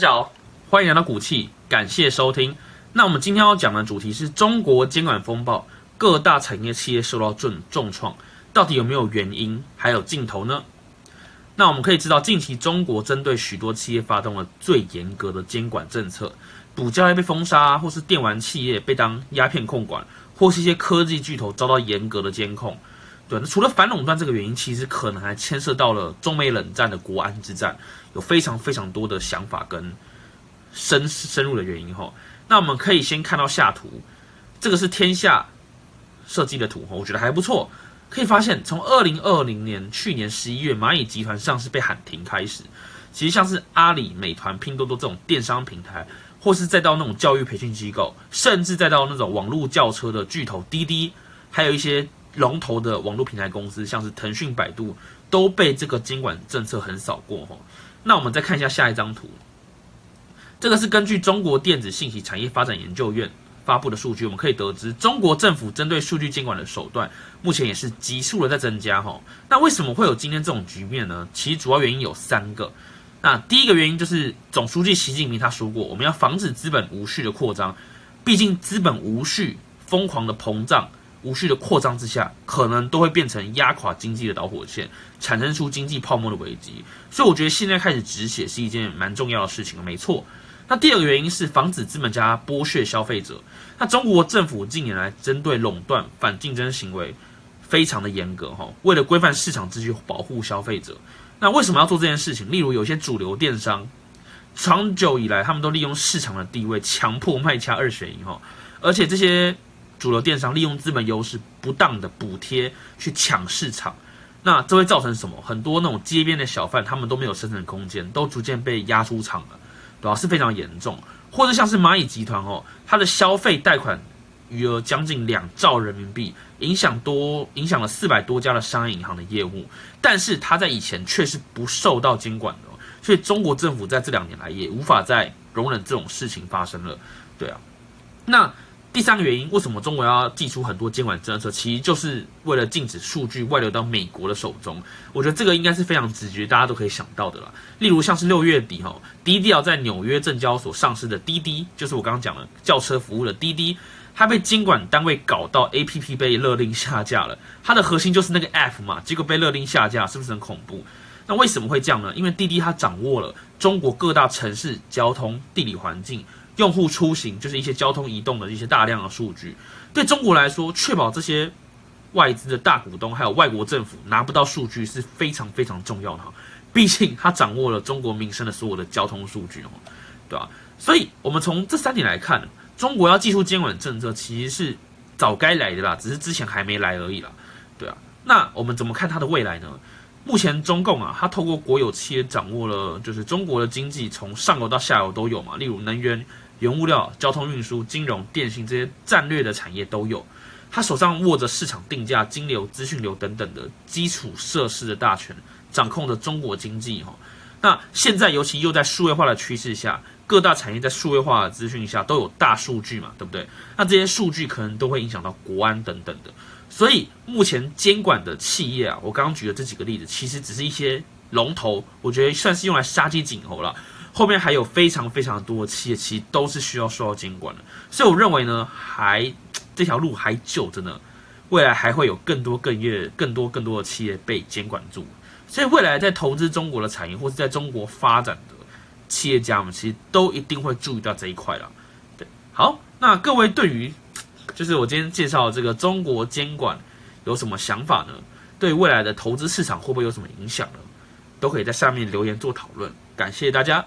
大家好，欢迎来到股气，感谢收听。那我们今天要讲的主题是中国监管风暴，各大产业企业受到重重创，到底有没有原因，还有尽头呢？那我们可以知道，近期中国针对许多企业发动了最严格的监管政策，补教业被封杀，或是电玩企业被当鸦片控管，或是一些科技巨头遭到严格的监控。对，那除了反垄断这个原因，其实可能还牵涉到了中美冷战的国安之战，有非常非常多的想法跟深深入的原因哈。那我们可以先看到下图，这个是天下设计的图哈，我觉得还不错。可以发现，从二零二零年去年十一月蚂蚁集团上市被喊停开始，其实像是阿里、美团、拼多多这种电商平台，或是再到那种教育培训机构，甚至再到那种网络轿车的巨头滴滴，还有一些龙头的网络平台公司，像是腾讯、百度，都被这个监管政策横扫过哈。那我们再看一下下一张图。这个是根据中国电子信息产业发展研究院发布的数据，我们可以得知，中国政府针对数据监管的手段，目前也是急速的在增加哈。那为什么会有今天这种局面呢？其实主要原因有三个。那第一个原因就是总书记习近平他说过，我们要防止资本无序的扩张，毕竟资本无序、疯狂的膨胀、无序的扩张之下，可能都会变成压垮经济的导火线，产生出经济泡沫的危机。所以我觉得现在开始止血是一件蛮重要的事情，没错。那第二个原因是防止资本家剥削消费者。那中国政府近年来针对垄断、反竞争行为非常的严格哈，为了规范市场秩序、保护消费者。那为什么要做这件事情？例如有些主流电商，长久以来他们都利用市场的地位强迫卖家二选一哈，而且这些主流电商利用资本优势不当的补贴去抢市场，那这会造成什么？很多那种街边的小贩他们都没有生存空间，都逐渐被压出场了。对吧？是非常严重，或者像是蚂蚁集团哦，它的消费贷款余额将近两兆人民币，影响多影响了四百多家的商业银行的业务，但是它在以前却是不受到监管的，所以中国政府在这两年来也无法再容忍这种事情发生了。对啊，那。第三个原因，为什么中国要寄出很多监管政策？其实就是为了禁止数据外流到美国的手中。我觉得这个应该是非常直觉，大家都可以想到的啦。例如像是六月底哈，低调在纽约证交所上市的滴滴，就是我刚刚讲的轿车服务的滴滴，它被监管单位搞到 APP 被勒令下架了。它的核心就是那个 App 嘛，结果被勒令下架，是不是很恐怖？那为什么会这样呢？因为滴滴它掌握了中国各大城市交通地理环境。用户出行就是一些交通移动的一些大量的数据，对中国来说，确保这些外资的大股东还有外国政府拿不到数据是非常非常重要的哈。毕竟他掌握了中国民生的所有的交通数据哦，对吧？所以我们从这三点来看，中国要技术监管政策其实是早该来的啦，只是之前还没来而已啦，对啊。那我们怎么看它的未来呢？目前中共啊，它透过国有企业掌握了就是中国的经济从上游到下游都有嘛，例如能源。原物料、交通运输、金融、电信这些战略的产业都有，他手上握着市场定价、金流、资讯流等等的基础设施的大权，掌控着中国经济哈。那现在尤其又在数位化的趋势下，各大产业在数位化的资讯下都有大数据嘛，对不对？那这些数据可能都会影响到国安等等的。所以目前监管的企业啊，我刚刚举的这几个例子，其实只是一些龙头，我觉得算是用来杀鸡儆猴了。后面还有非常非常多的企业，其实都是需要受到监管的，所以我认为呢，还这条路还久着呢，未来还会有更多更越更多更多的企业被监管住，所以未来在投资中国的产业或是在中国发展的企业家们，其实都一定会注意到这一块了。对，好，那各位对于就是我今天介绍的这个中国监管有什么想法呢？对未来的投资市场会不会有什么影响呢？都可以在下面留言做讨论，感谢大家。